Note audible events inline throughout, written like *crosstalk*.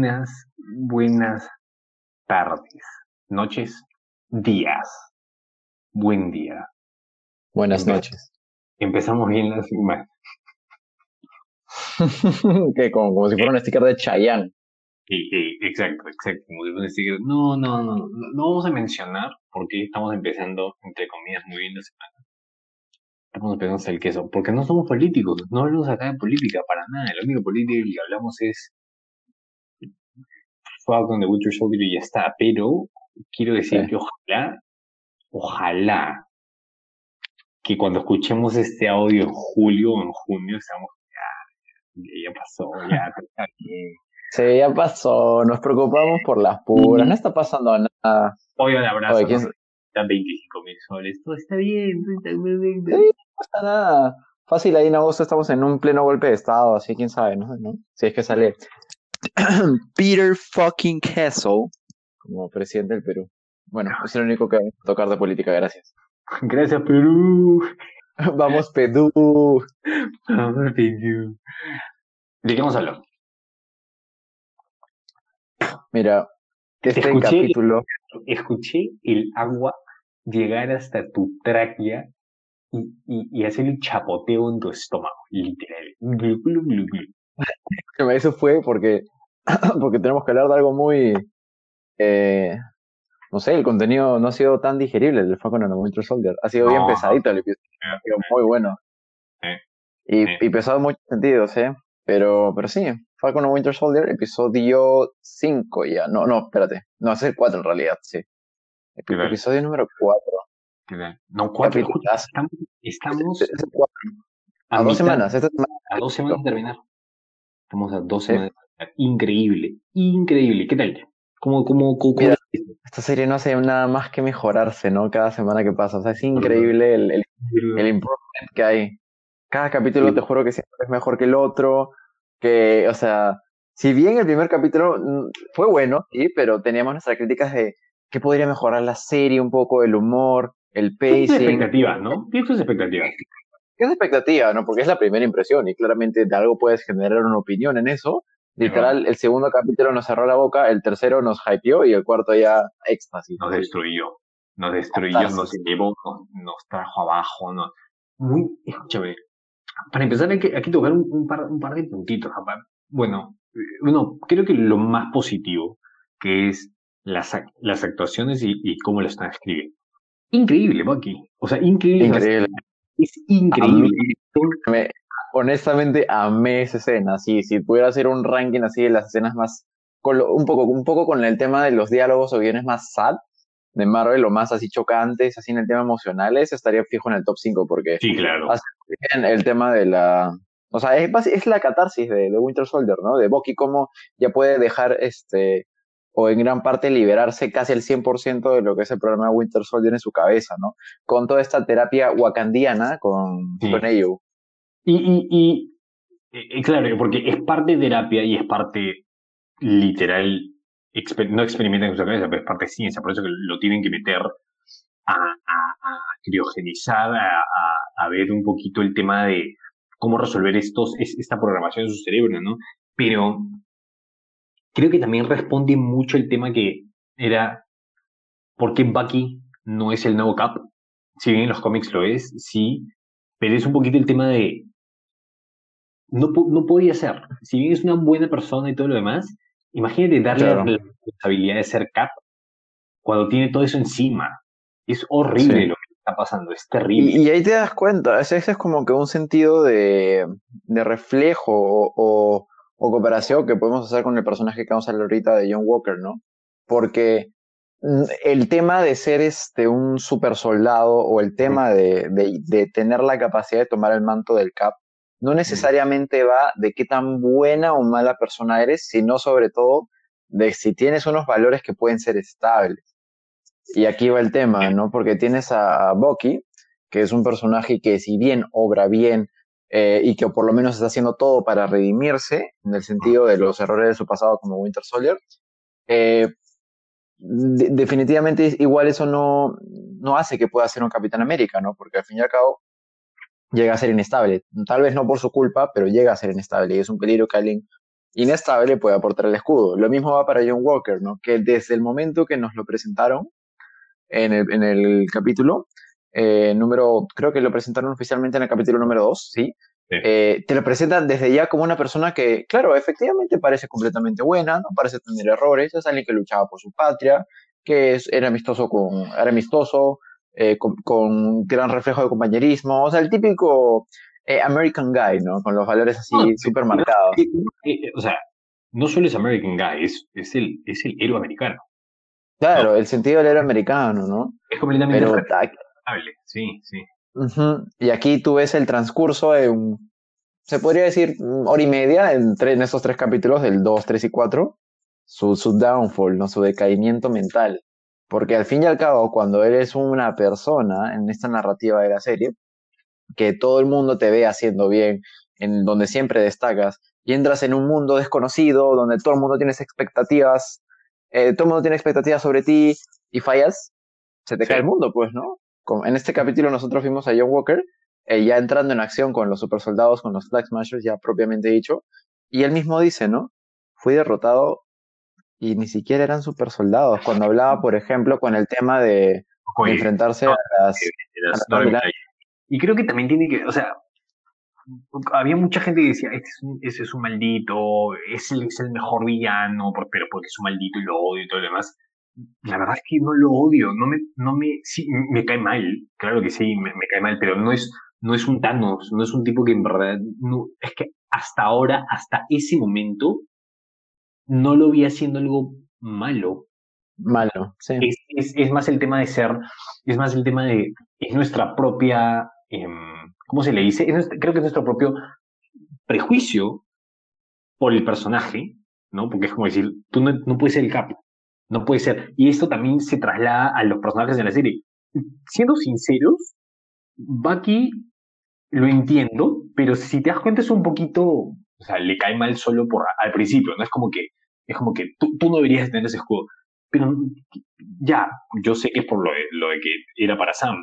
buenas, buenas tardes, noches, días. Buen día. Buenas Empe- noches. Empezamos bien la semana. *laughs* que como, como si fuera un sticker de Chayanne. Y- y- exacto, exacto. como si fuera decir, No, no, no, no, no vamos a mencionar porque estamos empezando, entre comillas, muy bien la semana. Estamos empezando hasta el queso, porque no somos políticos, no hablamos acá de política para nada. La única política que hablamos es Falcon de Winter Soldier y ya está. Pero quiero decir Sí. que ojalá, ojalá que cuando escuchemos este audio en julio o en junio, estamos ya, ya pasó, ya *laughs* está bien. Sí, ya pasó. Nos preocupamos por las puras. No está pasando nada. Hoy un abrazo, Oye, ¿quién ¿no? Están 25 mil soles, todo está bien, todo está bien. Sí. No pasa nada. Fácil, ahí en agosto estamos en un pleno golpe de estado, así quién sabe, ¿no? ¿No? Si es que sale *clears throat* Peter fucking Kessel como presidente del Perú. Bueno, es lo único que voy a tocar de política, gracias. *laughs* Gracias, Perú. *laughs* Vamos, Perú. Vamos, Perú. ¿De qué vamos a hablar? Mira, este escuché- capítulo. Escuché el agua llegar hasta tu tráquea y, y, y hacer el chapoteo en tu estómago, literal. Glu, glu, glu, glu. Eso fue porque, *clears throat* porque tenemos que hablar de algo muy. eh, no sé, el contenido no ha sido tan digerible el Falcon and the Winter Soldier. Ha sido bien pesadito el episodio, ha sido muy bueno. Y, y pesado en muchos sentidos, ¿eh? Pero, pero sí, Falcon and the Winter Soldier, episodio 5 ya. No, no, espérate. No, es el 4 en realidad, sí. Episodio número 4. ¿Qué tal? No, cuatro. Capitulazo. Estamos, estamos Es el 4. a, A dos mitad- semanas. Esta semana. A dos semanas de terminar. Estamos a dos Sí. semanas terminar. Increíble, increíble. ¿Qué tal? ¿Cómo, cómo, cómo, Mira, Esta serie no hace nada más que mejorarse, ¿no? Cada semana que pasa. O sea, es increíble el, el el improvement que hay. Cada capítulo Sí. te juro que siempre es mejor que el otro, que, o sea, si bien el primer capítulo mm, fue bueno, sí, pero teníamos nuestras críticas de qué podría mejorar la serie un poco, el humor, el Tienes pacing. expectativas, ¿no? Tienes expectativas. ¿Qué es expectativa, no? Porque es la primera impresión y claramente de algo puedes generar una opinión en eso. Literal, el segundo capítulo nos cerró la boca, el tercero nos hypeó y el cuarto ya éxtasis. Nos destruyó. Nos destruyó, nos llevó, nos, nos trajo abajo. Nos... Muy, escúchame. Para empezar, hay que, hay que tocar un, un par, un par de puntitos. rapaz. Bueno, eh, no, creo que lo más positivo, que es las, las actuaciones y, y cómo lo están escribiendo. Increíble, Bucky. O sea, increíble. Increíble. Es increíble. Me- honestamente amé esa escena. Sí, si pudiera hacer un ranking así de las escenas más, con lo- un poco, un poco con el tema de los diálogos o guiones más sad de Marvel, o más así chocantes, así en el tema emocionales, estaría fijo en el top 5 porque Sí, claro. En el tema de la, o sea, es, es la catarsis de, de Winter Soldier, ¿no? De Bucky cómo ya puede dejar este o en gran parte liberarse casi el 100% de lo que es el programa Winter Soldier en su cabeza, ¿no? Con toda esta terapia wakandiana con, Sí. con ello. Y, y, y, eh, claro, porque es parte de terapia y es parte literal, exper- no experimenta en su cabeza, pero es parte de ciencia, por eso que lo tienen que meter a, a, a criogenizar, a, a, ver un poquito el tema de cómo resolver estos, es- esta programación en su cerebro, ¿no? Pero creo que también responde mucho el tema que era ¿por qué Bucky no es el nuevo Cap? Si bien en los cómics lo es, sí, pero es un poquito el tema de no, no podía ser. Si bien es una buena persona y todo lo demás, imagínate darle Claro. la responsabilidad de ser Cap cuando tiene todo eso encima. Es horrible Sí. lo que está pasando, es terrible. Y, y ahí te das cuenta, ese, ese es como que un sentido de, de reflejo o, o, o cooperación que podemos hacer con el personaje que vamos a hablar ahorita de John Walker, ¿no? Porque mm, el tema de ser este un super soldado o el tema de, de, de tener la capacidad de tomar el manto del Cap no necesariamente va de qué tan buena o mala persona eres, sino sobre todo de si tienes unos valores que pueden ser estables. Y aquí va el tema, ¿no? Porque tienes a, a Bucky, que es un personaje que si bien obra bien eh, y que por lo menos está haciendo todo para redimirse, en el sentido de los errores de su pasado como Winter Soldier, eh, de- definitivamente igual eso no, no hace que pueda ser un Capitán América, ¿no? Porque al fin y al cabo llega a ser inestable. Tal vez no por su culpa, pero llega a ser inestable y es un peligro que alguien inestable puede aportar el escudo. Lo mismo va para John Walker, ¿no? Que desde el momento que nos lo presentaron en el, en el capítulo, eh, número, creo que lo presentaron oficialmente en el capítulo número 2, ¿sí? Eh, te lo presentan desde ya como una persona que, claro, efectivamente parece completamente buena, no parece tener errores, es alguien que luchaba por su patria, que es, era amistoso con, era amistoso, eh, con, gran reflejo de compañerismo, o sea, el típico American Guy, ¿no? Con los valores así súper marcados. o sea, no solo es American Guy, es, es, el, es el héroe americano. Claro, el sentido del héroe americano, ¿no? Es completamente sí, sí. Y aquí tú ves el transcurso de un, se podría decir, hora y media entre, en esos tres capítulos, del 2, 3 y 4, su, su downfall, ¿no? su decaimiento mental. Porque al fin y al cabo, cuando eres una persona en esta narrativa de la serie, que todo el mundo te ve haciendo bien, en donde siempre destacas, y entras en un mundo desconocido, donde todo el mundo tiene expectativas, eh, todo el mundo tiene expectativas sobre ti, y fallas, se te cae el mundo, pues, ¿no? En este capítulo nosotros vimos a John Walker eh, ya entrando en acción con los super soldados, con los Flag Smashers, ya propiamente dicho, y él mismo dice, ¿no? Fui derrotado y ni siquiera eran super soldados. Cuando hablaba, por ejemplo, con el tema de, enfrentarse a las... y creo que también tiene que, o sea, había mucha gente que decía, este es un, ese es un maldito, es el, es el mejor villano, pero porque es un maldito y lo odio y todo lo demás la verdad es que no lo odio, no me, no me, sí, me cae mal, claro que sí, me, cae mal, pero no es, no es un Thanos, no es un tipo que en verdad, no, es que hasta ahora, hasta ese momento, no lo vi haciendo algo malo. Malo, sí. Es, es, más el tema de ser, es más el tema de, es nuestra propia, eh, ¿cómo se le dice? creo que es nuestro propio prejuicio por el personaje, ¿no? Porque es como decir, tú no, no puedes ser el capo, no puede ser. Y esto también se traslada a los personajes de la serie. Siendo sinceros, Bucky lo entiendo, pero si te das cuenta es un poquito, o sea, le cae mal solo por al principio, no es como que es como que tú, tú no deberías tener ese escudo. Pero ya, yo sé que es por lo de, lo de que era para Sam,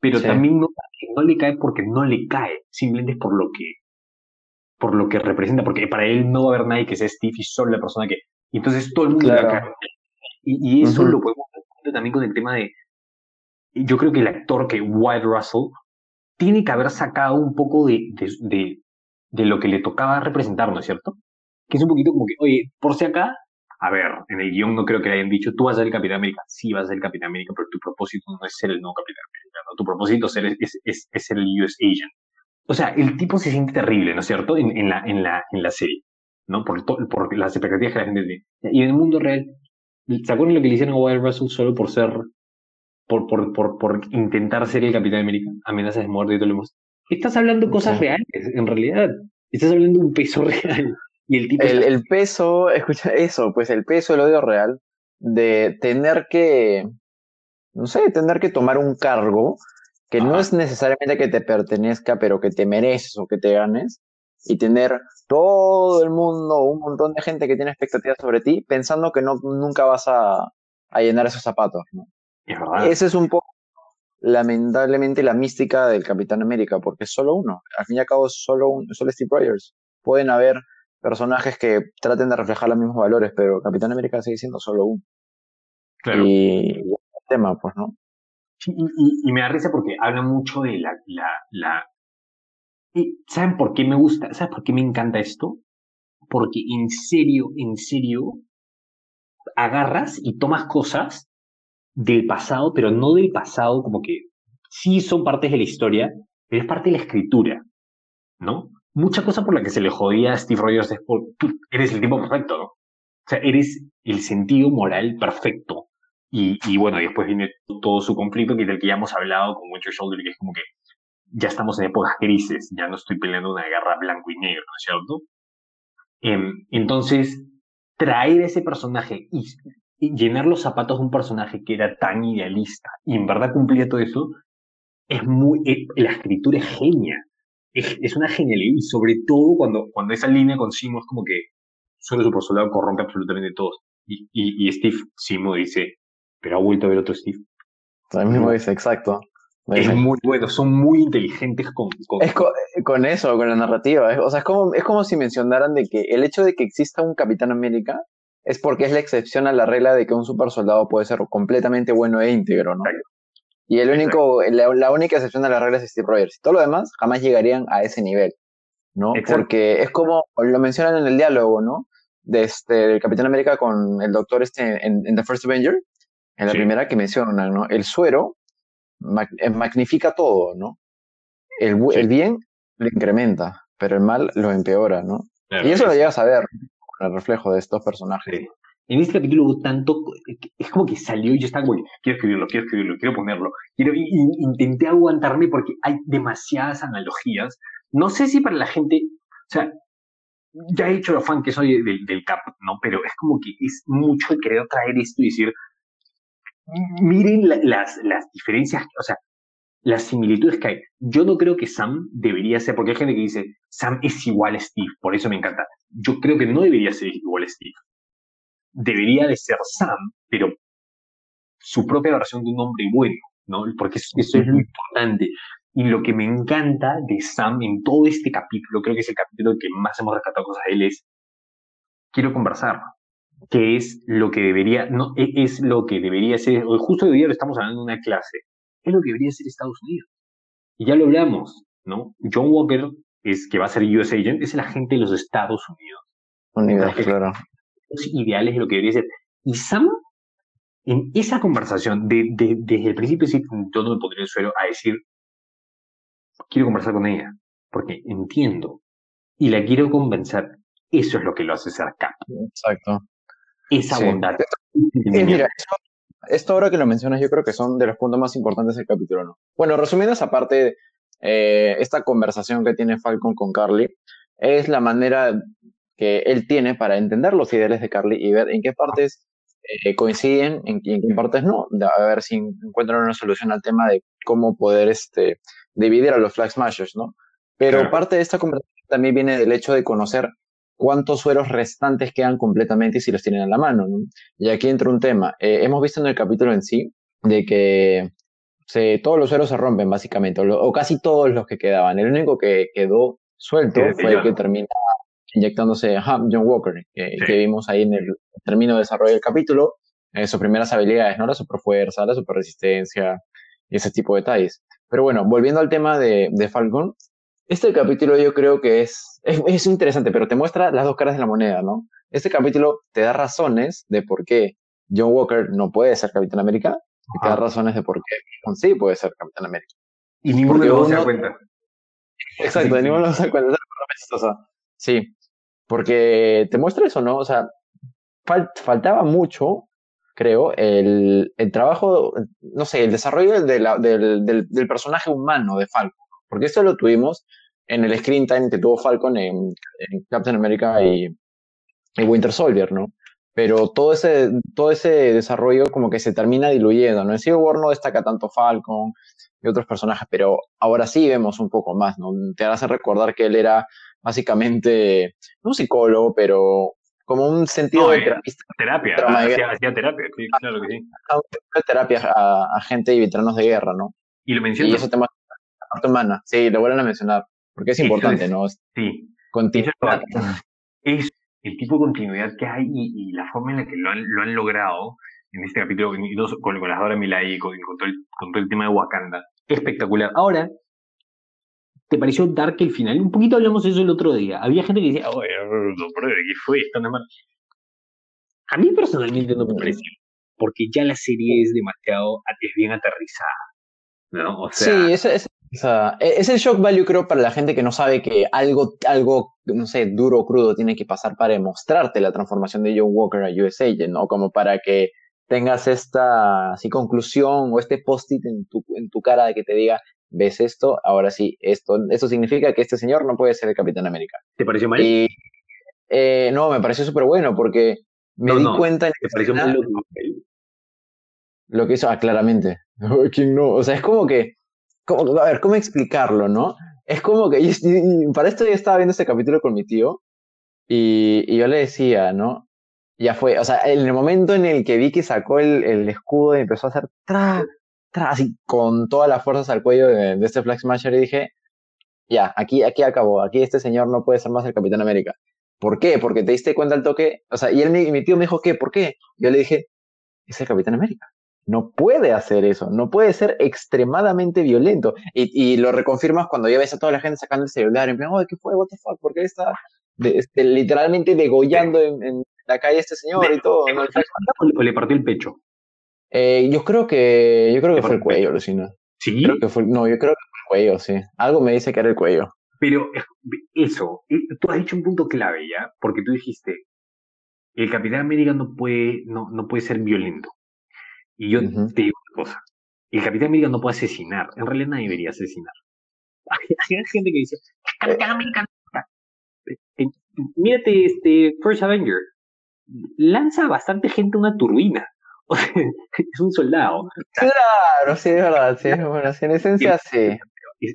pero también no, no le cae porque no le cae, simplemente es por lo que por lo que representa, porque para él no va a haber nadie que sea Steve y solo la persona que. Y entonces todo el mundo le cae. Y, eso lo podemos ver también con el tema de. Yo creo que el actor que White Russell tiene que haber sacado un poco de, de, de, lo que le tocaba representar, ¿no es cierto? Que es un poquito como que, oye, por si acá, a ver, en el guion no creo que le hayan dicho, tú vas a ser el Capitán América. Sí, vas a ser el Capitán América, pero tu propósito no es ser el nuevo Capitán América, ¿no? Tu propósito es, es, es, es ser el US Agent. O sea, el tipo se siente terrible, ¿no es cierto? En, en, la, en, la, en la serie, ¿no? Por, por las expectativas que la gente tiene. Y en el mundo real, ¿Se acuerdan lo que le hicieron a Wild Russell solo por ser, por, por, por, por intentar ser el Capitán América? Amenazas de muerte y todo lo demás. Estás hablando cosas reales, en realidad. Estás hablando de un peso *laughs* real. Y el, tipo el, peso, escucha eso, pues el peso del odio real de tener que, no sé, tener que tomar un cargo que no es necesariamente que te pertenezca, pero que te mereces o que te ganes, y tener todo el mundo, un montón de gente que tiene expectativas sobre ti, pensando que no, nunca vas a, a llenar esos zapatos. ¿no? Es verdad. Ese es un poco, lamentablemente, la mística del Capitán América, porque es solo uno. Al fin y al cabo, es solo, un, solo Steve Rogers. Pueden haber personajes que traten de reflejar los mismos valores, pero Capitán América sigue siendo solo uno. Claro. Y, el tema, pues, ¿no? y, y, me da risa porque habla mucho de la, la, la ¿Saben por qué me gusta? ¿Saben por qué me encanta esto? Porque en serio, en serio, agarras y tomas cosas del pasado, pero no del pasado como que sí son partes de la historia, pero es parte de la escritura, ¿no? Mucha cosa por la que se le jodía a Steve Rogers es por tú eres el tipo perfecto, ¿no? O sea, eres el sentido moral perfecto. Y, y bueno, después viene todo su conflicto, que es del que ya hemos hablado con Winter Shoulder, que es como que ya estamos en épocas grises, ya no estoy peleando una guerra blanco y negro, ¿no es cierto? Em, entonces, traer ese personaje y, llenar los zapatos de un personaje que era tan idealista y en verdad cumplía todo eso, es muy, eh, la escritura es genia, es, una genialidad y sobre todo cuando, cuando esa línea con Simo es como que solo su soldado corrompe absolutamente todos. Y, y, y Steve Simo dice, pero ha vuelto a ver otro Steve. También mismo dice, exacto. Es muy bueno, son muy inteligentes con... con... Es con, eso, con la narrativa. o sea, es como, es como si mencionaran de que el hecho de que exista un Capitán América es porque es la excepción a la regla de que un super soldado puede ser completamente bueno e íntegro, ¿no? Y el único, la, única excepción a la regla es Steve Rogers. Todo lo demás jamás llegarían a ese nivel, ¿no? Porque es como, lo mencionan en el diálogo, ¿no? De este, el Capitán América con el doctor este en, The First Avenger, en la primera que mencionan, ¿no? El suero eh, magnifica todo, ¿no? El, el, bien lo incrementa, pero el mal lo empeora, ¿no? y eso lo llegas a ver, el reflejo de estos personajes. En este capítulo tanto, es como que salió y yo estaba como, quiero escribirlo, quiero escribirlo, quiero ponerlo. Quiero, intenté aguantarme porque hay demasiadas analogías. No sé si para la gente, o sea, ya he hecho lo fan que soy del, del cap, ¿no? Pero es como que es mucho querer traer esto y decir, miren las, las diferencias, o sea, las similitudes que hay. Yo no creo que Sam debería ser, porque hay gente que dice, Sam es igual a Steve, por eso me encanta. Yo creo que no debería ser igual a Steve. Debería de ser Sam, pero su propia versión de un hombre bueno, ¿no? Porque eso, eso es lo importante. Y lo que me encanta de Sam en todo este capítulo, creo que es el capítulo que más hemos rescatado cosas de él, es, quiero conversar, que es lo que debería, no, e, es lo que debería ser, justo hoy día lo estamos hablando en una clase, es lo que debería ser Estados Unidos. Y ya lo hablamos, ¿no? John Walker, es, que va a ser US Agent, es el agente de los Estados Unidos. Unidos, claro. Los ideales de lo que debería ser. Y Sam, en esa conversación, de, de, desde el principio, sí, todo me pondría el suelo a decir, quiero conversar con ella, porque entiendo y la quiero convencer. Eso es lo que lo hace ser cap. Exacto esa bondad. mira, esto, ahora que lo mencionas, yo creo que son de los puntos más importantes del capítulo, ¿no? Bueno, resumiendo esa parte, eh, esta conversación que tiene Falcon con Carly es la manera que él tiene para entender los ideales de Carly y ver en qué partes eh, coinciden en, en, qué partes no, a ver si encuentran una solución al tema de cómo poder este, dividir a los Flag Smashers, ¿no? Pero parte de esta conversación también viene del hecho de conocer cuántos sueros restantes quedan completamente y si los tienen a la mano. Y aquí entra un tema. Eh, hemos visto en el capítulo en sí de que se, todos los sueros se rompen básicamente, o, casi todos los que quedaban. El único que quedó suelto fue el que termina inyectándose John Walker, que, vimos ahí en el término de desarrollo del capítulo, eh, sus primeras habilidades, ¿no? La superfuerza, la superresistencia y ese tipo de detalles. Pero bueno, volviendo al tema de, de Falcon, este capítulo yo creo que es, es, interesante, pero te muestra las dos caras de la moneda, ¿no? Este capítulo te da razones de por qué John Walker no puede ser Capitán América y te da razones de por qué John sí puede ser Capitán América. Y ninguno de los se da cuenta. Exacto, ninguno se da cuenta. Sí, porque te muestra eso, ¿no? O sea, faltaba mucho, creo, el, el, trabajo, no sé, el desarrollo de del, del, del, personaje humano de Falco. Porque esto lo tuvimos en el screen time que tuvo Falcon en, Captain America y, Winter Soldier, ¿no? Pero todo ese, todo ese desarrollo como que se termina diluyendo, ¿no? En Civil War no destaca tanto Falcon y otros personajes, pero ahora sí vemos un poco más, ¿no? Te hace recordar que él era básicamente un psicólogo, pero como un sentido de terapia. Terapia, hacía, terapia, claro que sí. Terapia a, gente y veteranos de guerra, ¿no? Y lo mencionas. Y eso te humana, sí, lo vuelven a mencionar, porque es importante, ¿no? Sí. Continuidad. Es el tipo de continuidad que hay y, la forma en la que lo han, lo han logrado en este capítulo con, con las Dora Milay y con, con, todo el, con todo el tema de Wakanda. Espectacular. Ahora, ¿te pareció Dark el final? Un poquito hablamos de eso el otro día. Había gente que decía, oye, ¿qué fue esto? A mí personalmente no me pareció, porque ya la serie es demasiado, es bien aterrizada. ¿no? O sea, sí, es, e, es el shock value, creo, para la gente que no sabe que algo, algo, no sé, duro o crudo tiene que pasar para demostrarte la transformación de John Walker a US Agent, ¿no? Como para que tengas esta así conclusión o este post-it en tu, en tu cara de que te diga, ves esto, ahora sí, esto, esto significa que este señor no puede ser el Capitán América. ¿Te pareció mal? Y, eh, no, me pareció súper bueno porque me di cuenta... ¿Te pareció mal lo, que hizo? Ah, claramente. *laughs* ¿Quién no? O sea, es como que a ver, ¿cómo explicarlo, no? Es como que, para esto yo estaba viendo este capítulo con mi tío y, y, yo le decía, ¿no? Ya fue, o sea, en el momento en el que vi que sacó el, el escudo y empezó a hacer tra, así con todas las fuerzas al cuello de, este Flag Smasher y dije, ya, aquí, aquí acabó, aquí este señor no puede ser más el Capitán América. ¿Por qué? Porque te diste cuenta al toque, o sea, y él, mi tío me dijo, ¿qué? ¿Por qué? Yo le dije, es el Capitán América. No puede hacer eso, no puede ser extremadamente violento. Y, lo reconfirmas cuando ya ves a toda la gente sacando el celular, en plan, oh, ¿qué fue? ¿What the fuck? ¿Por qué está este, literalmente degollando en, la calle este señor y todo? ¿O le partió el pecho? Eh, yo creo que, yo creo que fue el cuello, Lucina. ¿Sí? Creo que fue, no, yo creo que fue el cuello, sí. Algo me dice que era el cuello. Pero eso, eh, tú has dicho un punto clave, ¿ya? Porque tú dijiste, el Capitán América no puede, no, no puede ser violento. Y yo te digo una cosa, el Capitán América no puede asesinar, en realidad nadie debería asesinar. *laughs* Hay, gente que dice, Capitán América eh, mírate este First Avenger, lanza bastante gente una turbina. *laughs* es un soldado. Claro, sí, es verdad, sí, bueno, en esencia sí.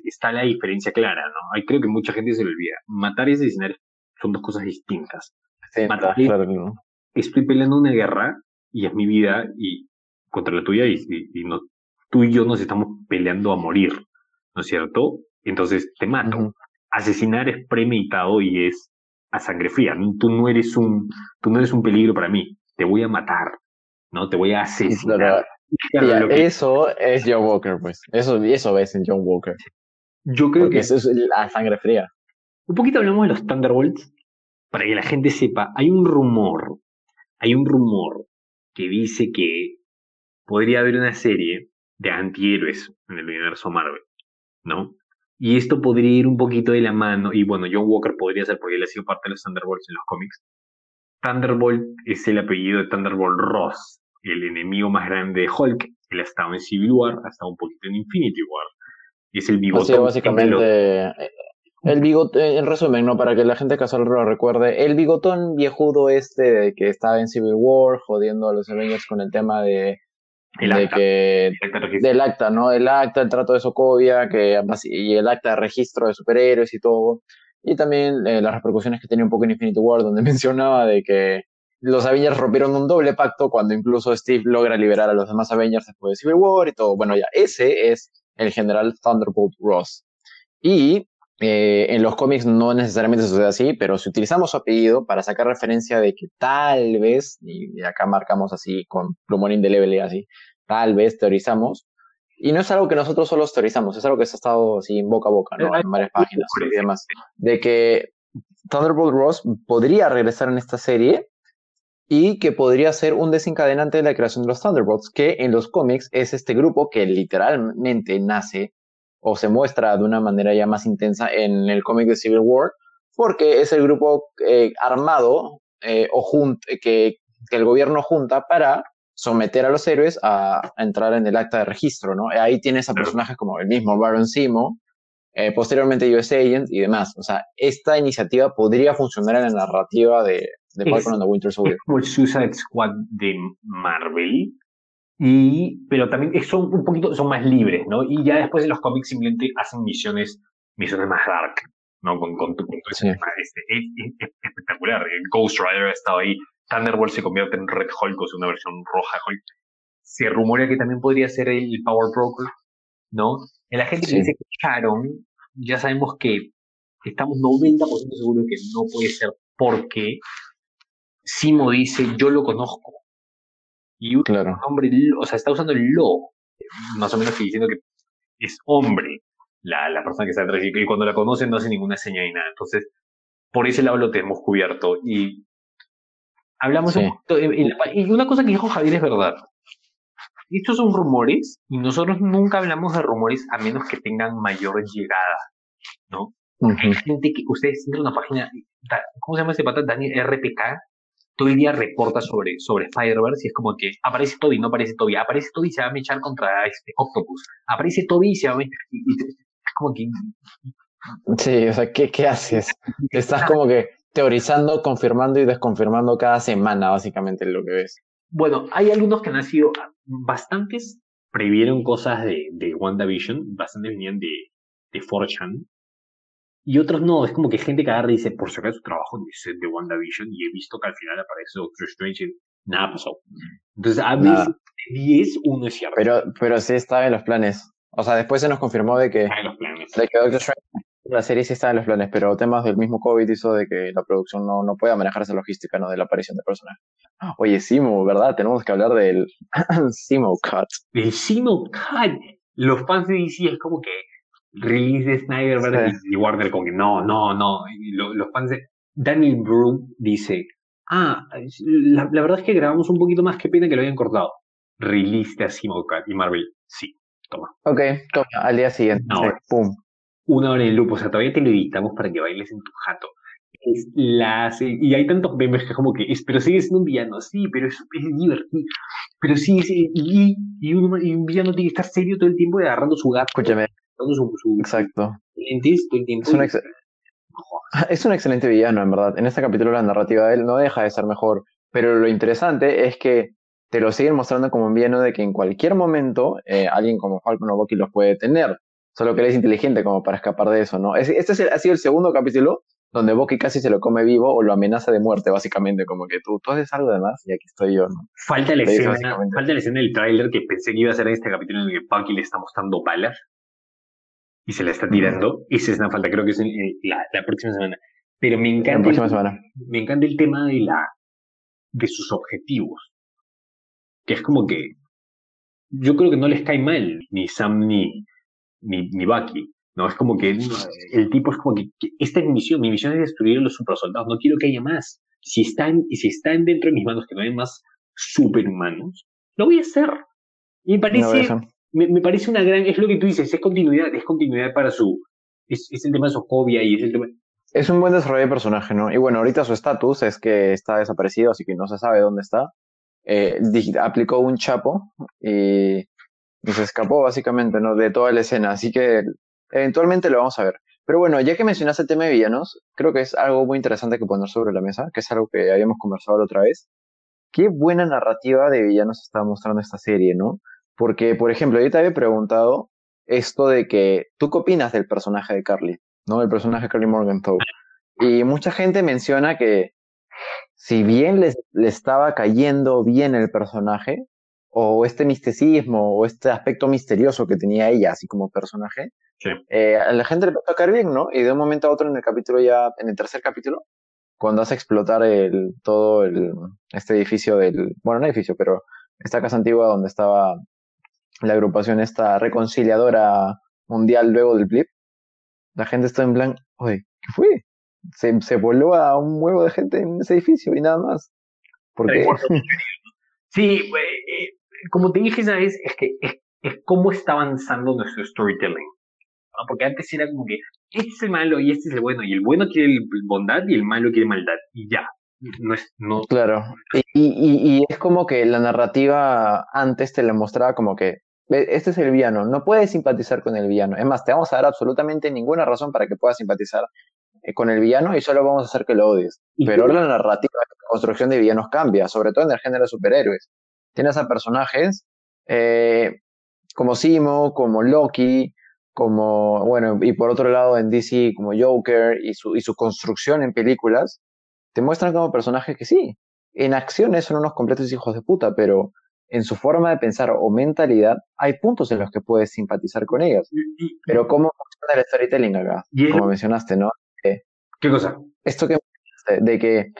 Está la diferencia clara, ¿no? creo que mucha gente se lo olvida. Matar y asesinar son dos cosas distintas. Matar claro, Estoy peleando una guerra y es mi vida y contra la tuya y, no, tú y yo nos estamos peleando a morir, ¿no es cierto? Entonces te mato. Asesinar es premeditado y es a sangre fría. Tú no eres un, tú no eres un peligro para mí. Te voy a matar, ¿no? Te voy a *laughs* asesinar. Eso es John Walker, pues. Eso, eso ves en John Walker. Yo creo que eso es la sangre fría. Un poquito hablamos de los Thunderbolts para que la gente sepa. Hay un rumor, hay un rumor que dice que podría haber una serie de antihéroes en el universo Marvel, ¿no? Y esto podría ir un poquito de la mano, y bueno, John Walker podría ser porque él ha sido parte de los Thunderbolts en los cómics. Thunderbolt es el apellido de Thunderbolt Ross, el enemigo más grande de Hulk. Él ha estado en Civil War, ha estado un poquito en Infinity War. Es el bigotón. básicamente, eh, el bigotón, en resumen, ¿no? Para que la gente casual lo recuerde, el bigotón viejudo este que estaba en Civil War, jodiendo a los Avengers con el tema de el acta. Que, del acta, ¿no? El acta, el trato de Sokovia, que, y el acta de registro de superhéroes y todo. Y también eh, las repercusiones que tenía un poco en Infinity War, donde *laughs* mencionaba de que los Avengers rompieron un doble pacto cuando incluso Steve logra liberar a los demás Avengers después de Civil War y todo. Bueno, ya, ese es el general Thunderbolt Ross. Y eh, en los cómics no necesariamente sucede así, pero si utilizamos su apellido para sacar referencia de que tal vez, y acá marcamos así con plumón indeleble así, tal vez teorizamos, y no es algo que nosotros solo teorizamos, es algo que se ha estado así boca a boca, ¿no? En varias páginas y demás, de que Thunderbolt Ross podría regresar en esta serie y que podría ser un desencadenante de la creación de los Thunderbolts, que en los cómics es este grupo que literalmente nace o se muestra de una manera ya más intensa en el cómic de Civil War, porque es el grupo eh, armado eh, o que, que, el gobierno junta para someter a los héroes a, entrar en el acta de registro, ¿no? Ahí tienes a personajes como el mismo Baron Simo, eh, posteriormente US Agent y demás. O sea, esta iniciativa podría funcionar en la narrativa de, de Falcon and the Winter Soldier. como el Suicide Squad de Marvel, y, pero también son un poquito, son más libres, ¿no? Y ya después de los cómics simplemente hacen misiones, misiones más dark, ¿no? Con, con, con, este, es, espectacular. Ghost Rider ha estado ahí, Thunderbolt se convierte en Red Hulk, o sea, una versión roja Hulk. Se rumorea que también podría ser el Power Broker, ¿no? La gente que dice que Sharon, ya sabemos que estamos 90% seguros de que no puede ser porque Simo dice, yo lo conozco, y un claro. hombre, o sea, está usando el lo, más o menos que diciendo que es hombre la, la persona que está detrás y cuando la conocen no hace ninguna señal ni nada. Entonces, por ese lado lo tenemos cubierto. Y hablamos un y una cosa que dijo Javier es verdad. Estos son rumores y nosotros nunca hablamos de rumores a menos que tengan mayor llegada, ¿no? Hay gente que, ustedes tienen una página, ¿cómo se llama ese pata? Daniel RPK, el día reporta sobre, sobre Spider-Verse y es como que aparece Toby, no aparece Toby, aparece Toby y se va a mechar contra este Octopus, aparece Toby y se va a mechar, es como que... Sí, o sea, ¿qué, qué haces? *laughs* Estás como que teorizando, confirmando y desconfirmando cada semana, básicamente, lo que ves. Bueno, hay algunos que han sido, bastantes previeron cosas de, de WandaVision, bastantes venían de, de 4chan, y otros no, es como que gente que agarra y dice, por si acaso trabajo en mi set de WandaVision y he visto que al final aparece Doctor Strange y nada pasó. Entonces, a veces 10, uno es cierto. Pero, pero sí estaba en los planes. O sea, después se nos confirmó de que, en los planes. de que Doctor Strange, la serie sí estaba en los planes, pero temas del mismo COVID hizo de que la producción no, no pueda manejar esa logística, ¿no? De la aparición de personajes. Oye, Simo, ¿verdad? Tenemos que hablar del *clears throat* Simo Cut. El Simo Cut. Los fans de DC es como que release de Snyder ¿verdad? Sí. y Warner como que no, no, no. Y lo- los fans de Daniel Brühl dice, ah, la, la verdad es que grabamos un poquito más, qué pena que lo hayan cortado. Release de Simo Cut y Marvel, sí, toma. Ok, toma, al día siguiente. No, sí, pum. una hora en loop, o sea, todavía te lo editamos para que bailes en tu jato. Es la, y hay tantos memes que como que, es, pero sigue siendo un villano, sí, pero es, es divertido. Pero sí, sí, y, y, un, y un villano tiene que estar serio todo el tiempo y agarrando su gato, Escúchame, su, su exacto. lentes todo el tiempo. Es un y- ex- *laughs* Es un excelente villano, en verdad. En este capítulo la narrativa de él no deja de ser mejor, pero lo interesante es que te lo siguen mostrando como un villano de que en cualquier momento eh, alguien como Falcon o Bucky los puede tener. Solo que él es inteligente como para escapar de eso, ¿no? Es- Este es el- ha sido el segundo capítulo donde Bucky casi se lo come vivo o lo amenaza de muerte, básicamente, como que tú, tú haces algo de más y aquí estoy yo, ¿no? Falta la escena, falta la escena del tráiler que pensé que iba a ser en este capítulo en el que Bucky le está mostrando balas y se la está tirando. Esa escena falta, creo que es en- en la, la próxima semana. Pero me La encanta, próxima el, semana. me encanta el tema de la de sus objetivos. Que es como que yo creo que no les cae mal ni Sam ni, ni, ni Bucky. No, es como que no, el tipo es como que, que esta es mi misión, mi misión es destruir a los supersoldados, no quiero que haya más. Si están, y si están dentro de mis manos que no hay más superhumanos, lo voy a hacer. Y me No parece, dejan. Me, me parece una gran, es lo que tú dices, es continuidad, es continuidad para su, es, el tema de Sokovia y es el tema, Es un buen desarrollo de personaje, ¿no? Y bueno, ahorita su estatus es que está desaparecido, así que no se sabe dónde está. Eh, aplicó un chapo y, y se escapó básicamente, ¿no? De toda la escena, así que eventualmente lo vamos a ver. Pero bueno, ya que mencionaste el tema de villanos, creo que es algo muy interesante que poner sobre la mesa, que es algo que habíamos conversado la otra vez. Qué buena narrativa de villanos está mostrando esta serie, ¿no? Porque, por ejemplo, yo te había preguntado esto de que, ¿tú qué opinas del personaje de Carly? ¿No? El personaje de Carly Morgenthau. Y mucha gente menciona que si bien le estaba cayendo bien el personaje, o este misticismo, o este aspecto misterioso que tenía ella, así como personaje, Sí. eh, a la gente le empezó a caer bien, ¿no? Y de un momento a otro en el capítulo ya, en el tercer capítulo, cuando hace explotar el, todo el, este edificio del, bueno, no edificio, pero esta casa antigua donde estaba la agrupación esta reconciliadora mundial luego del blip, la gente está en plan, oye, ¿qué fue? Se, se voló a un huevo de gente en ese edificio y nada más. Porque, *laughs* Sí, eh, como te dije esa vez, es que es, es cómo está avanzando nuestro storytelling. ¿no? Porque antes era como que este es el malo y este es el bueno, y el bueno quiere bondad y el malo quiere maldad, y ya. No es, no, claro, y, y, y es como que la narrativa antes te la mostraba como que "Ve, este es el villano, no puedes simpatizar con el villano. Es más, te vamos a dar absolutamente ninguna razón para que puedas simpatizar eh, con el villano y solo vamos a hacer que lo odies. Pero ahora la narrativa, la construcción de villanos cambia, sobre todo en el género de superhéroes. Tienes a personajes eh, como Simo, como Loki, como, bueno, y por otro lado en DC como Joker y su, y su construcción en películas, te muestran como personajes que sí, en acciones son unos completos hijos de puta, pero en su forma de pensar o mentalidad hay puntos en los que puedes simpatizar con ellos. y- y- Pero ¿cómo funciona el storytelling acá? Y Como mencionaste, ¿no? ¿Qué cosa? esto que de que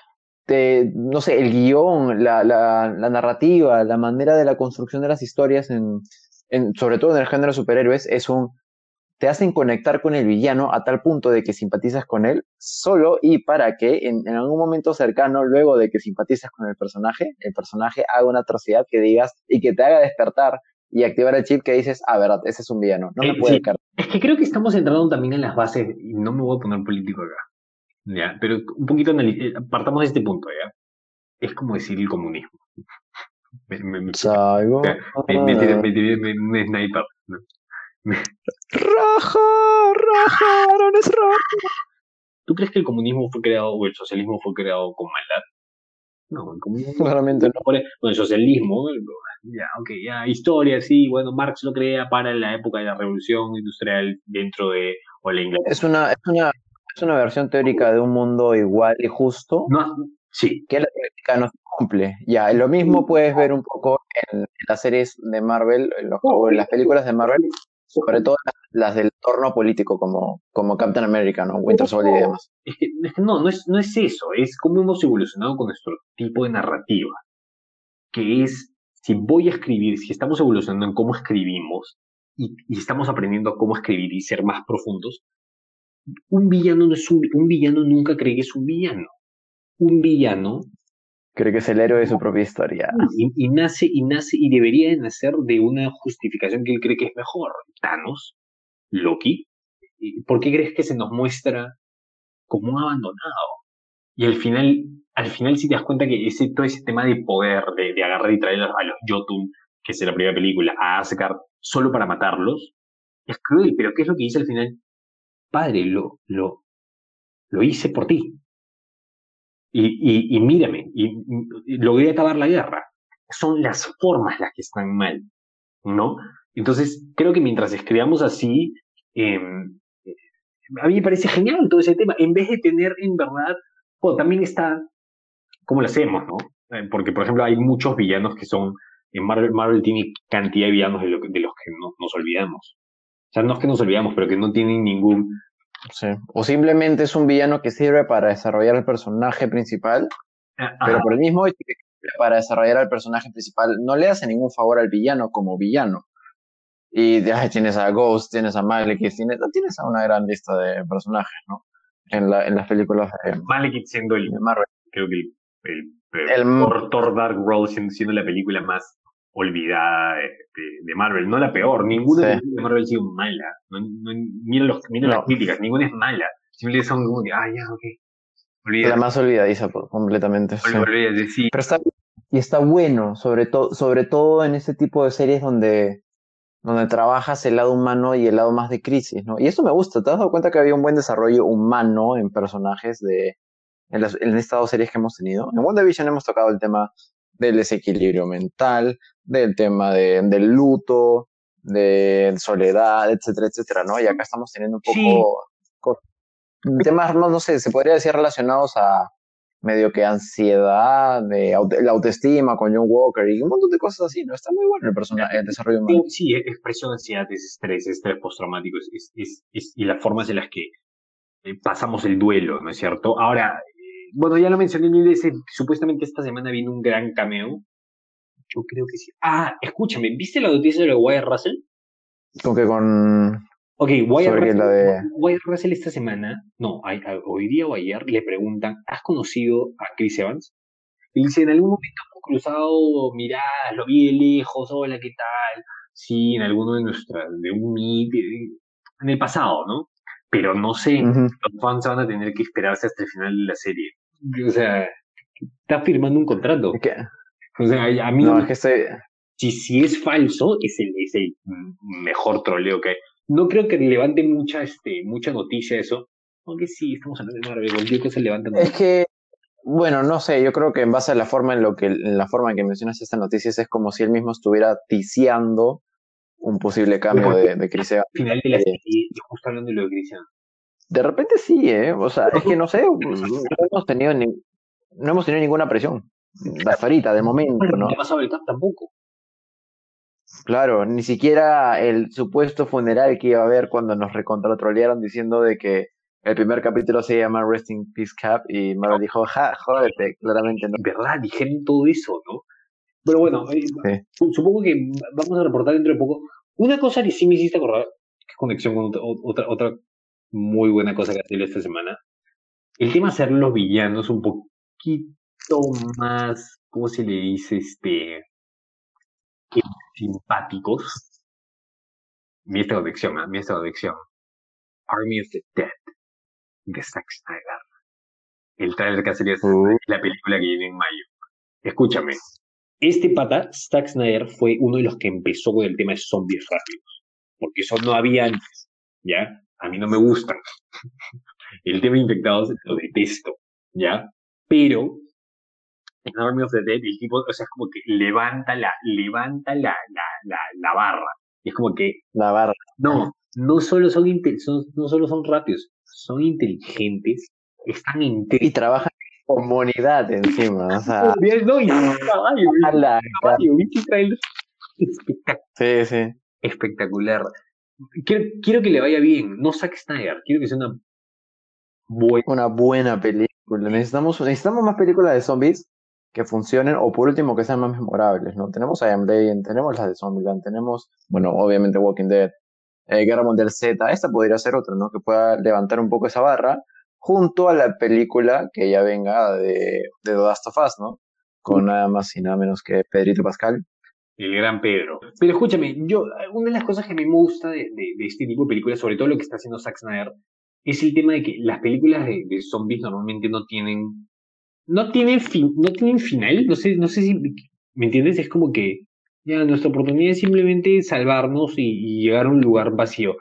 te, no sé, el guion, la, la, la narrativa, la manera de la construcción de las historias, en, en, sobre todo en el género de superhéroes, es un te hacen conectar con el villano a tal punto de que simpatizas con él solo y para que en, en algún momento cercano, luego de que simpatizas con el personaje, el personaje haga una atrocidad que digas y que te haga despertar y activar el chip que dices, ah, verdad, ese es un villano, no me Eh, puede sí. Es que creo que estamos entrando también en las bases, y no me voy a poner político acá, ¿ya? Pero un poquito, eh, partamos de este punto, ¿ya? Es como decir el comunismo. Me, me, me, me- me sniper, Raja, raja, varones raja. ¿Tú crees que el comunismo fue creado o el socialismo fue creado con maldad? No, el comunismo Claramente no. Bueno, el socialismo, ya, ok, ya, historia, sí, bueno, Marx lo crea para la época de la revolución industrial dentro de, o la Inglaterra. Es una, es una, es una versión teórica de un mundo igual y justo, No, Sí. Que la crítica no se cumple. Ya, lo mismo puedes ver un poco en, las series de Marvel, en, los, o en las películas de Marvel, sobre todo las, del entorno político, como, como Captain America, ¿no? Winter Soldier y demás. Es que no, no es, no es eso, es cómo hemos evolucionado con nuestro tipo de narrativa, que es, si voy a escribir, si estamos evolucionando en cómo escribimos y, y estamos aprendiendo a cómo escribir y ser más profundos, un villano no es un, un villano nunca cree que es un villano. Un villano Creo que es el héroe de su propia historia. y, y nace y nace y debería de nacer de una justificación que él cree que es mejor. Thanos, Loki, ¿y ¿por qué crees que se nos muestra como un abandonado? Y al final, al final si te das cuenta que ese, todo ese tema de poder, de, de agarrar y traer a, a los Jotun, que es la primera película, a Asgard, solo para matarlos, es cruel, pero ¿qué es lo que dice al final? Padre, lo, lo, lo hice por ti. Y, y, y mírame, y, logré acabar la guerra. Son las formas las que están mal, ¿no? Entonces, creo que mientras escribamos así, eh, a mí me parece genial todo ese tema. En vez de tener, en verdad, bueno, también está cómo lo hacemos, ¿no? Eh, Porque, por ejemplo, hay muchos villanos que son, en Marvel, Marvel tiene cantidad de villanos de, lo, de los que no, nos olvidamos. O sea, no es que nos olvidamos, pero que no tienen ningún... Sí. O simplemente es un villano que sirve para desarrollar el personaje principal, Ah, pero por el mismo hecho que sirve para desarrollar al personaje principal, no le hace ningún favor al villano como villano. Y ya tienes a Ghost, tienes a Malekith, tienes, tienes a una gran lista de personajes, ¿no? En, la, en las películas de, Malekith siendo el, Marvel. creo que el, el, El- Thor Dark World siendo, siendo la película más olvidada de, de- de Marvel, no la peor, ninguna Sí. de Marvel ha sido mala, no, no, mira, los, mira las críticas, ninguna es mala, simplemente son como que, ah, ya, ok, La más olvidadiza por- completamente. sí, Pero está, y está bueno, sobre, todo sobre todo en este tipo de series donde, donde trabajas el lado humano y el lado más de crisis, ¿no? Y eso me gusta, ¿te has dado cuenta que había un buen desarrollo humano en personajes de, en, las, en estas dos series que hemos tenido? En WandaVision hemos tocado el tema del desequilibrio mental, del tema de, del luto, de soledad, etcétera, etcétera, ¿no? Y acá estamos teniendo un poco Sí. temas, no, no sé, se podría decir relacionados a medio que ansiedad, de aut- la autoestima con John Walker y un montón de cosas así, ¿no? Está muy bueno el personaje, el desarrollo humano. Sí, sí, expresión de ansiedad, es estrés, estrés postraumático, es, es, es, y las formas en las que eh, pasamos el duelo, ¿no es cierto? Ahora, eh, bueno, ya lo mencioné mil veces, supuestamente esta semana viene un gran cameo. Yo creo que sí. Ah, escúchame, ¿viste la noticia de lo de Wyatt Russell? Como que con... Ok, Wyatt Russell, la de- Wyatt Russell esta semana, no, a- a- hoy día o ayer, le preguntan, ¿has conocido a Chris Evans? Y dice, en algún momento hemos cruzado miradas, lo vi de lejos, hola, ¿qué tal? Sí, en alguno de nuestras, de un meet, eh, en el pasado, ¿no? Pero no sé, los fans van a tener que esperarse hasta el final de la serie. O sea, está firmando un contrato. Es que- O sea, a mí no, es que estoy... si, si es falso, es el, es el mejor troleo que hay. No creo que levante mucha, este, mucha noticia eso. Aunque sí, estamos hablando de Marvel, cualquier cosa levanta Es que, bueno, no sé, yo creo que en base a la forma en lo que, en la forma en que mencionas esta noticia es como si él mismo estuviera ticiando un posible cambio de, de Chris Evans. al final de la Eh, serie, y justo hablando de lo de Cristian. De repente sí, ¿eh? O sea, es que no sé, *laughs* no hemos tenido, ni- no hemos tenido ninguna presión. Hasta ahorita, de momento, ¿no? no ha pasado el cap tampoco. Claro, ni siquiera el supuesto funeral que iba a haber cuando nos recontratrolearon diciendo de que el primer capítulo se llama Resting Peace Cap y Marvel dijo, ja, jódete, claramente no. ¿Verdad? Dijeron todo eso, ¿no? Pero bueno, eh, su- supongo que vamos a reportar dentro de poco. Una cosa que sí me hiciste acordar, que conexión con otra, otra, muy buena cosa que ha salido esta semana. El tema de hacer los villanos un poquito más, ¿cómo se le dice? Este. simpáticos. Mira esta conexión, ¿ah? Esta conexión. Army of the Dead, de Zack Snyder. El trailer que ha salido Uh. la película que viene en mayo. Escúchame. Este pata, Zack Snyder, fue uno de los que empezó con el tema de zombies rápidos. Porque eso no había antes. ¿Ya? A mí no me gustan. *laughs* El tema de infectados lo detesto. ¿Ya? Pero en Army of the Dead, el tipo, o sea, es como que levanta la, levanta la, la, la, la barra. Y es como que, La barra. no, no solo son, son- no solo son rápidos, son inteligentes, están Y intensos. trabajan comunidad encima, o sea. *laughs* No, y caballo, la caballo, ¿viste el trailer? Espectacular. Sí, sí. Espectacular. Quiero, quiero que le vaya bien, no Zack Snyder, quiero que sea una buena. Una buena película. Necesitamos, necesitamos más películas de zombies que funcionen o por último que sean más memorables, ¿no? Tenemos I Am Legend, tenemos las de Zombieland, tenemos, bueno, obviamente Walking Dead, eh, Guerra Mundial Z, esta podría ser otra, ¿no? Que pueda levantar un poco esa barra junto a la película que ya venga de, de The Last of Us, ¿no? Con nada más y nada menos que Pedrito Pascal. El gran Pedro. Pero escúchame, yo, una de las cosas que me gusta de, de, este tipo de películas, sobre todo lo que está haciendo Zack Snyder, es el tema de que las películas de, de zombies normalmente no tienen no tienen, fin, no tienen final, no sé, no sé si, ¿me entiendes? Es como que ya nuestra oportunidad es simplemente salvarnos y, llegar a un lugar vacío.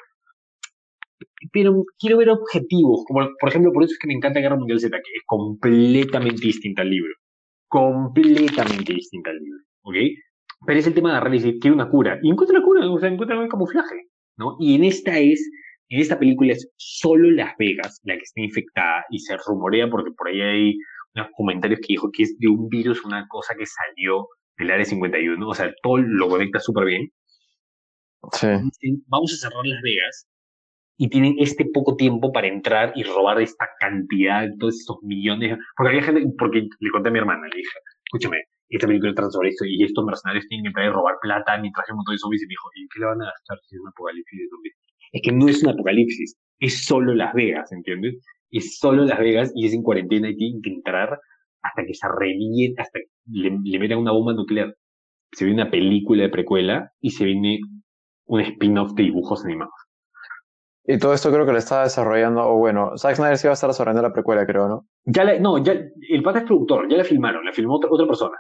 Pero quiero ver objetivos, como por ejemplo, por eso es que me encanta Guerra Mundial Z, que es completamente distinta al libro. Completamente distinta al libro, ¿ok? Pero es el tema de decir, quiero una cura. Y encuentra la cura, o sea, encuentra un camuflaje, ¿no? Y en esta es, en esta película es solo Las Vegas la que está infectada y se rumorea porque por ahí hay unos comentarios que dijo que es de un virus, una cosa que salió del área 51, o sea, todo lo conecta súper bien. Sí. Vamos a cerrar Las Vegas y tienen este poco tiempo para entrar y robar esta cantidad, todos estos millones. Porque había gente, porque le conté a mi hermana, le dije, escúchame, esta película trata sobre esto y estos mercenarios tienen que entrar y robar plata mientras hay un montón de zombies. Y me dijo, ¿y qué le van a gastar si es un apocalipsis de zombies? Es que no es un apocalipsis, es solo Las Vegas, ¿entiendes? es solo Las Vegas y es en cuarentena y tienen que entrar hasta que se reviente, hasta que le, metan una bomba nuclear. Se viene una película de precuela y se viene un spin-off de dibujos animados. Y todo esto creo que lo está desarrollando, o bueno, Zack Snyder sí va a estar desarrollando la precuela, creo, ¿no? Ya no, ya, el pata es productor, ya la filmaron, la filmó otra, otra persona.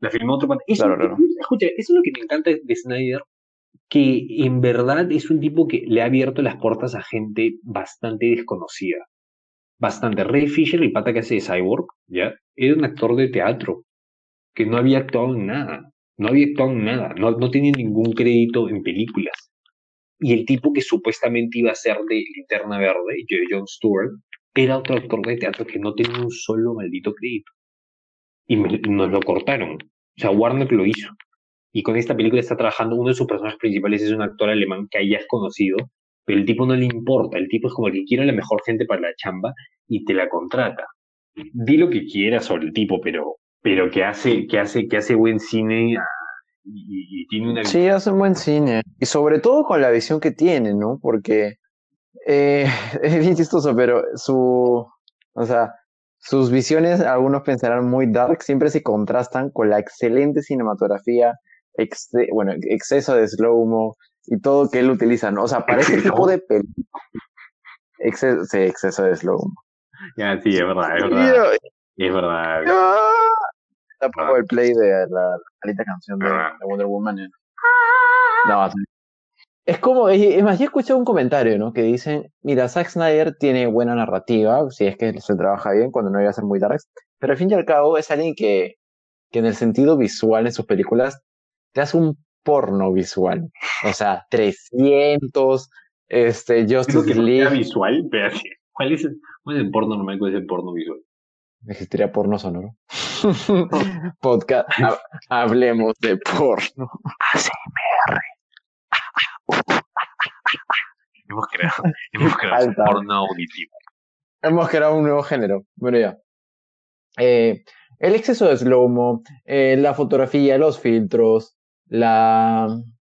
La filmó otro pata. claro, claro. Escucha, eso es lo que me encanta de Snyder, que en verdad es un tipo que le ha abierto las puertas a gente bastante desconocida bastante. Ray Fisher, el pata que hace de Cyborg, ¿ya? Era un actor de teatro que no había actuado en nada. No había actuado en nada. No, no tenía ningún crédito en películas. Y el tipo que supuestamente iba a ser de Linterna Verde, John Stewart, era otro actor de teatro que no tenía un solo maldito crédito. Y nos lo cortaron. O sea, Warner lo hizo. Y con esta película está trabajando, uno de sus personajes principales es un actor alemán que hayas conocido, pero el tipo no le importa, el tipo es como el que quiere la mejor gente para la chamba y te la contrata. Di lo que quieras sobre el tipo, pero, pero que hace, que hace, que hace buen cine ah, y, tiene una Sí, hace un buen cine. Y sobre todo con la visión que tiene, ¿no? Porque eh, *laughs* es bien chistoso, pero su o sea, sus visiones, algunos pensarán muy dark, siempre se contrastan con la excelente cinematografía, bueno, exceso de slow-mo, y todo que él utiliza, ¿no? O sea, para ese tipo de película. Exceso, sí, exceso de slow. Ya, sí, es verdad, es verdad. es verdad. Tampoco el play de la bonita canción de, Wonder Woman. No, es como, es más, yo he escuchado un comentario, ¿no? Que dicen, mira, Zack Snyder tiene buena narrativa, si es que se trabaja bien, cuando no iba a ser muy dark, pero al fin y al cabo es alguien que, que en el sentido visual en sus películas te hace un porno visual. O sea, 300, este, Justice League. visual? ¿Cuál es, el, ¿Cuál es el porno normal? ¿Cuál es el porno visual? Existiría porno sonoro. *laughs* Podcast. hablemos de porno. ASMR. hemos creado, hemos creado un porno auditivo. Hemos creado un nuevo género. Bueno, ya. Eh, el exceso de slow-mo, eh, la fotografía, los filtros, la...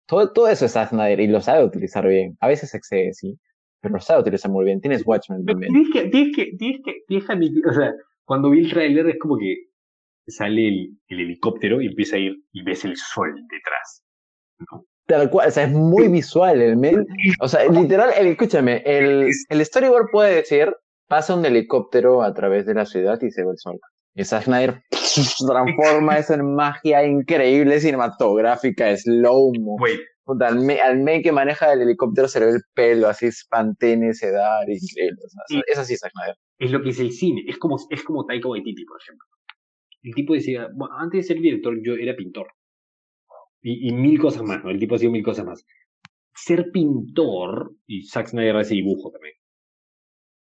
Todo, todo eso es Snyder y lo sabe utilizar bien. A veces excede, sí, pero lo sabe utilizar muy bien. Tienes Watchmen también. Tienes que, tienes que, tienes que, o sea, cuando vi el trailer es como que sale el, helicóptero y empieza a ir y ves el sol detrás. ¿no? Tal cual, o sea, es muy visual el men. O sea, literal, escúchame, el, el storyboard puede decir, pasa un helicóptero a través de la ciudad y se ve el sol. Y Zack Snyder *laughs* transforma eso en magia increíble cinematográfica, slow-mo. Al, men que maneja el helicóptero se le ve el pelo, así espantene, se da, increíble. es así Zack Snyder. Es lo que es el cine, es como, es como Taika Waititi, por ejemplo. El tipo decía, bueno, antes de ser director yo era pintor. Y, y mil cosas más, ¿no? El tipo ha sido mil cosas más. Ser pintor, y Zack Snyder hace dibujo también,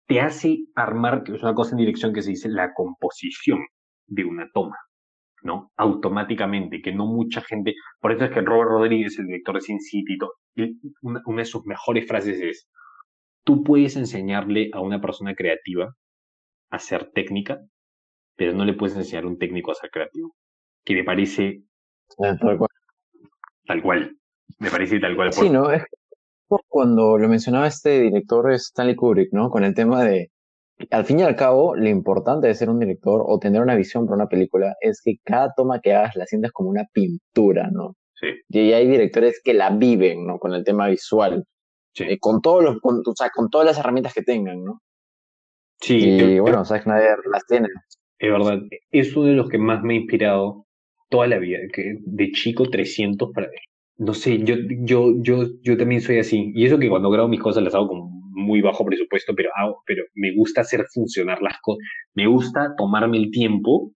te hace armar, que es una cosa en dirección que se dice la composición de una toma, ¿no? Automáticamente, que no mucha gente, por eso es que Robert Rodríguez, el director de Sin City, una, una de sus mejores frases es, tú puedes enseñarle a una persona creativa a ser técnica, pero no le puedes enseñar a un técnico a ser creativo, que me parece tal cual, me parece tal cual. Sí, ¿no? Es cuando lo mencionaba este director Stanley Kubrick, ¿no? Con el tema de, al fin y al cabo, lo importante de ser un director o tener una visión para una película es que cada toma que hagas la sientas como una pintura, ¿no? Sí. Y hay directores que la viven, ¿no? Con el tema visual. Sí. Eh, con todos los, con, o sea, con todas las herramientas que tengan, ¿no? Sí, y bueno, Zack Snyder las tiene. Es verdad, es uno de los que más me ha inspirado toda la vida, que de chico 300 para... No sé, yo, yo, yo, yo también soy así. Y eso que cuando grabo mis cosas las hago con muy bajo presupuesto, pero, hago, pero me gusta hacer funcionar las cosas. Me gusta tomarme el tiempo.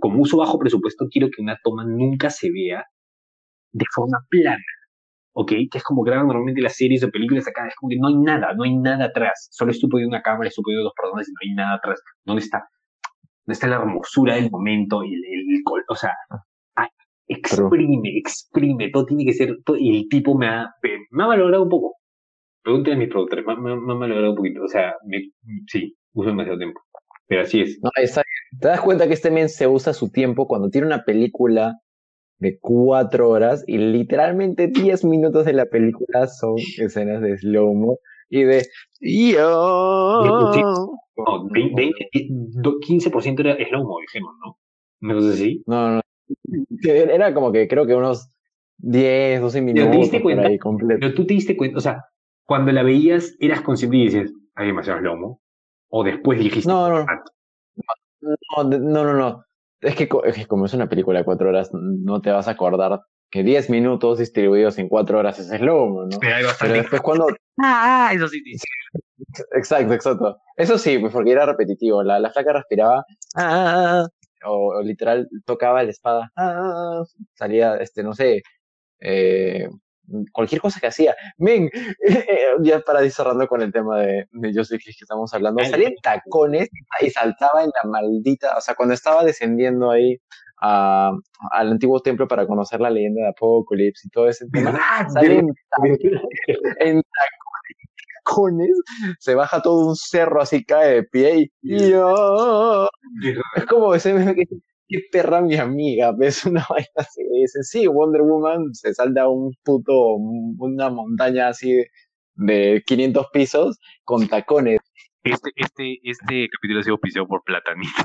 como uso bajo presupuesto, quiero que una toma nunca se vea de forma plana. ¿ok? Que es como graban normalmente las series o películas acá, es como que no hay nada, no hay nada atrás, solo estuvo de una cámara, estuvo de dos personas y no hay nada atrás. ¿Dónde está? ¿Dónde está la hermosura del momento? Y el, el, o sea, exprime, exprime, todo tiene que ser, y el tipo me ha, me ha valorado un poco. Pregúntale a mis productores, me, me, me ha valorado un poquito, o sea, me, sí, uso demasiado tiempo. Pero así es. No, está Te das cuenta que este men se usa su tiempo cuando tiene una película de cuatro horas y literalmente diez minutos de la película son escenas de slow-mo y de yo. No, 15% era slow-mo, dijimos, ¿no? ¿No sé si? No, no. Era como que creo que unos 10, 12 minutos. Pero te diste cuenta. Ahí completo. Pero tú te diste cuenta, o sea, cuando la veías, eras consciente y dices, hay demasiado slow-mo. O después dijiste. No, no. No, no, no, no. Es que, es que como es una película de cuatro horas, no te vas a acordar que 10 minutos distribuidos en cuatro horas es slow, ¿no? Pero, hay bastante... Pero después cuando... *laughs* Ah, eso sí. Exacto, exacto. Eso sí, pues porque era repetitivo. La, la flaca respiraba, ah, o, o, literal tocaba la espada, ah, salía, este, no sé, eh, cualquier cosa que hacía. Men, *laughs* ya para cerrando con el tema de, de Joseph que estamos hablando, salía en tacones y saltaba en la maldita, o sea, cuando estaba descendiendo ahí a, al antiguo templo para conocer la leyenda de Apocalipsis y todo ese tema, *laughs* salía en, en tacones, se baja todo un cerro así, cae de pie y yo, *laughs* es como ese meme que qué perra mi amiga, ves *laughs* una vaina así, dice, sí, Wonder Woman se salta un puto, una montaña así de, de 500 pisos con tacones. Este, este, este capítulo ha sido auspiciado por Platanitos.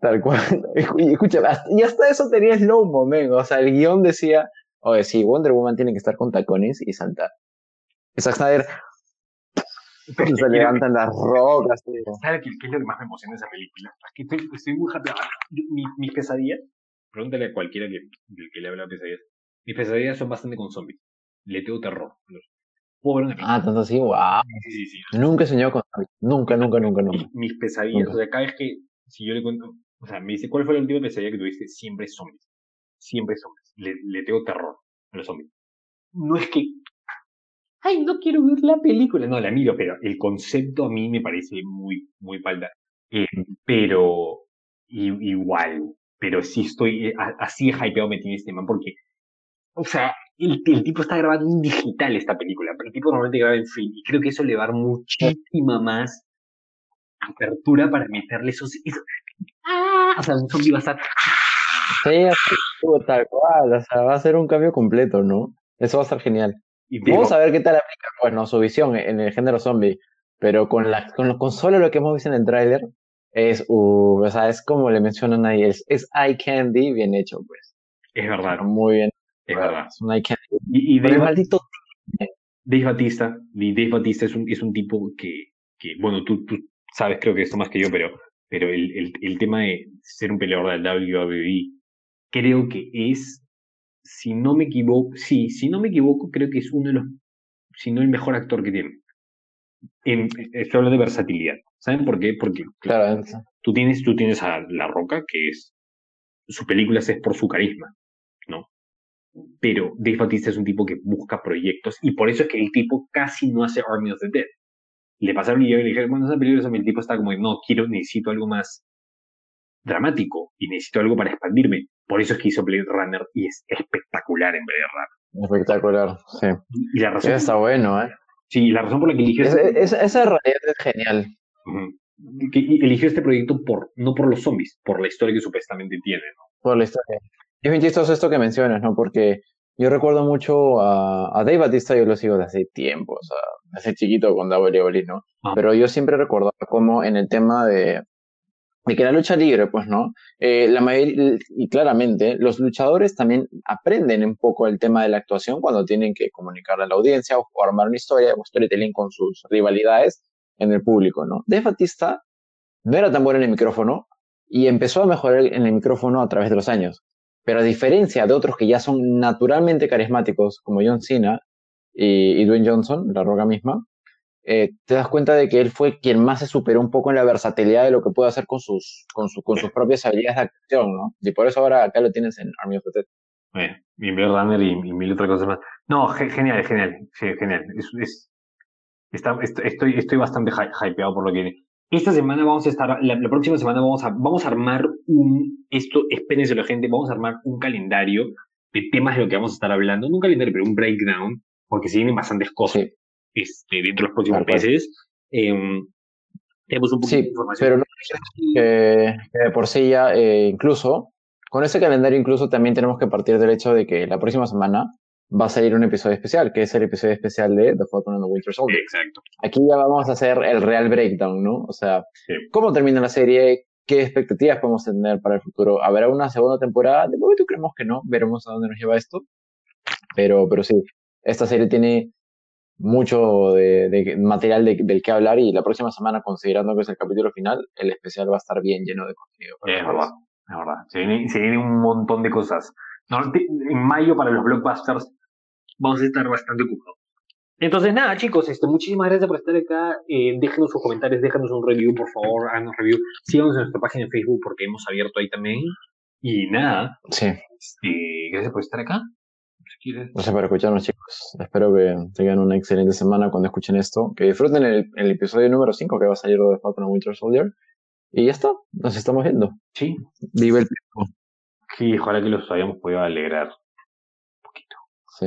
Tal cual. *laughs* Escucha, y hasta eso tenía slow mo, o sea, el guion decía, oye, sí, Wonder Woman tiene que estar con tacones y saltar. Zack Snyder, se levantan las rocas. ¿Sabes qué, qué, es lo que más me emociona de esa película? Es que estoy, estoy muy happy. Mis, mis pesadillas, pregúntale a cualquiera que, que le habla de pesadillas. Mis pesadillas son bastante con zombies. Le tengo terror. Puedo ver una película. Ah, tanto así, wow. Sí, sí, sí. Nunca he soñado con zombies. Nunca, nunca, nunca, nunca. Mis pesadillas, nunca. o sea, cada vez que, si yo le cuento, o sea, me dice, ¿cuál fue la última pesadilla que tuviste? Siempre zombies. Siempre zombies. Le, le tengo terror a los zombies. No es que ay, no quiero ver la película. No, la miro, pero el concepto a mí me parece muy, muy palda. Eh, pero, igual, pero sí estoy, eh, así de hypeado me tiene este man, porque, o sea, el, el, tipo está grabando en digital esta película, pero el tipo normalmente graba en film, y creo que eso le va a dar muchísima más apertura para meterle esos, esos ¡ah! o sea, un zombie va a estar, sí, tal cual, o sea, va a ser un cambio completo, ¿no? Eso va a estar genial. Y Vamos a ver qué tal aplica, bueno, su visión en el género zombie, pero con, la, con, con solo lo que hemos visto en el tráiler, es, uh, o sea, es como le mencionan ahí, es, es eye candy bien hecho, pues. Es verdad. Muy bien. Es verdad. Es un eye candy. Y, y Dave, maldito... Dave Batista, Dave Batista es un, es un tipo que, que bueno, tú, tú sabes creo que esto más que yo, pero, pero el, el, el tema de ser un peleador del WWE, creo que es si no me equivoco, sí, si no me equivoco, creo que es uno de los, si no el mejor actor que tiene. En, estoy hablando de versatilidad. ¿Saben por qué? Porque claro, tú, tienes, tú tienes a La Roca, que es, su película es por su carisma, ¿no? Pero Dave Bautista es un tipo que busca proyectos y por eso es que el tipo casi no hace Army of the Dead. le pasaron y yo le dije, bueno, esa película, el tipo está como, no, quiero, necesito algo más dramático y necesito algo para expandirme. Por eso es que hizo Blade Runner y es espectacular en Blade Runner. Espectacular, sí. Y la razón. está bueno, ¿eh? Sí, la razón por la que eligió. este... esa realidad es genial. que eligió este proyecto por, no por los zombies, por la historia que supuestamente tiene, ¿no? Por la historia. Es bien chistoso esto que mencionas, ¿no? Porque yo recuerdo mucho a, a Dave Batista, yo lo sigo desde hace tiempo, o sea, desde chiquito con WWE, ¿no? Ah. Pero yo siempre recordaba como en el tema de, de que la lucha libre, pues, ¿no? Eh, la mayoría, y claramente, los luchadores también aprenden un poco el tema de la actuación cuando tienen que comunicarle a la audiencia o, armar una historia o storytelling con sus rivalidades en el público, ¿no? Dave Batista no era tan bueno en el micrófono y empezó a mejorar en el micrófono a través de los años. Pero a diferencia de otros que ya son naturalmente carismáticos, como John Cena y, Dwayne Johnson, la roca misma, eh, te das cuenta de que él fue quien más se superó un poco en la versatilidad de lo que puede hacer con sus, con, con sus propias habilidades de acción, ¿no? Y por eso ahora acá lo tienes en Army of the Dead. Bueno, y Blade Runner y, mil otras cosas más. No, genial, genial, genial. Es, está, estoy, estoy bastante hypeado por lo que viene. Esta semana vamos a estar, la, próxima semana vamos a, vamos a armar un, esto, espérense la gente, vamos a armar un calendario de temas de lo que vamos a estar hablando, no un calendario, pero un breakdown, porque se vienen bastantes cosas este, dentro de los próximos meses. Em, tenemos un poquito de información. Pero no, que, que, por sí ya, eh, incluso, con ese calendario incluso también tenemos que partir del hecho de que la próxima semana va a salir un episodio especial, que es el episodio especial de The Falcon and the Winter Soldier. Exacto. Aquí ya vamos a hacer el real breakdown, ¿no? O sea, cómo termina la serie, qué expectativas podemos tener para el futuro. ¿Habrá una segunda temporada? De momento creemos que no, veremos a dónde nos lleva esto. Pero, pero sí, esta serie tiene mucho de, material del que hablar y la próxima semana, considerando que es el capítulo final, el especial va a estar bien lleno de contenido. Es verdad, es verdad. Se viene, se viene un montón de cosas. en mayo para los blockbusters vamos a estar bastante ocupados. Entonces, nada, chicos, este, muchísimas gracias por estar acá. Eh, déjenos sus comentarios, déjanos un review, por favor, háganos review. Síganos en nuestra página de Facebook porque hemos abierto ahí también. Y nada, sí. Este, gracias por estar acá. Gracias por escucharnos, chicos. Espero que tengan una excelente semana cuando escuchen esto. Que disfruten el, episodio número 5 que va a salir de Falcon Winter Soldier. Y ya está, nos estamos viendo. Sí. Vive el tiempo. Sí, ojalá que los hayamos podido alegrar un poquito. Sí.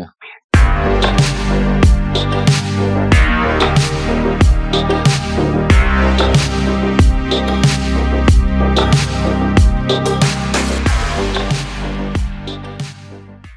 Bien.